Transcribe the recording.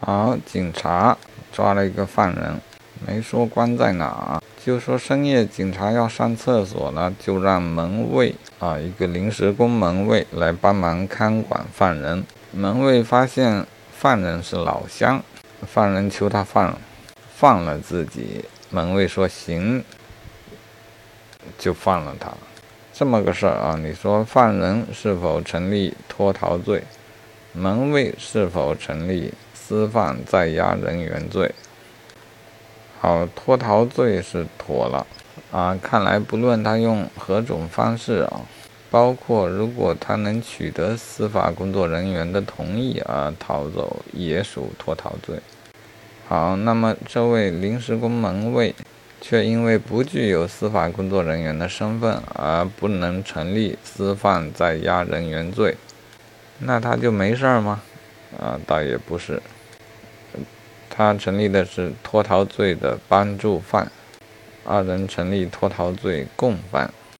好，警察抓了一个犯人，没说关在哪，就说深夜警察要上厕所了，就让门卫啊，一个临时工门卫来帮忙看管犯人。门卫发现犯人是老乡，犯人求他放放了自己，门卫说行，就放了他。这么个事儿啊，你说犯人是否成立脱逃罪？门卫是否成立？私放在押人员罪，好，脱逃罪是妥了啊！看来不论他用何种方式啊，包括如果他能取得司法工作人员的同意而逃走，也属脱逃罪。好，那么这位临时工门卫却因为不具有司法工作人员的身份而不能成立私放在押人员罪，那他就没事儿吗？啊，倒也不是。他成立的是脱逃罪的帮助犯，二人成立脱逃罪共犯。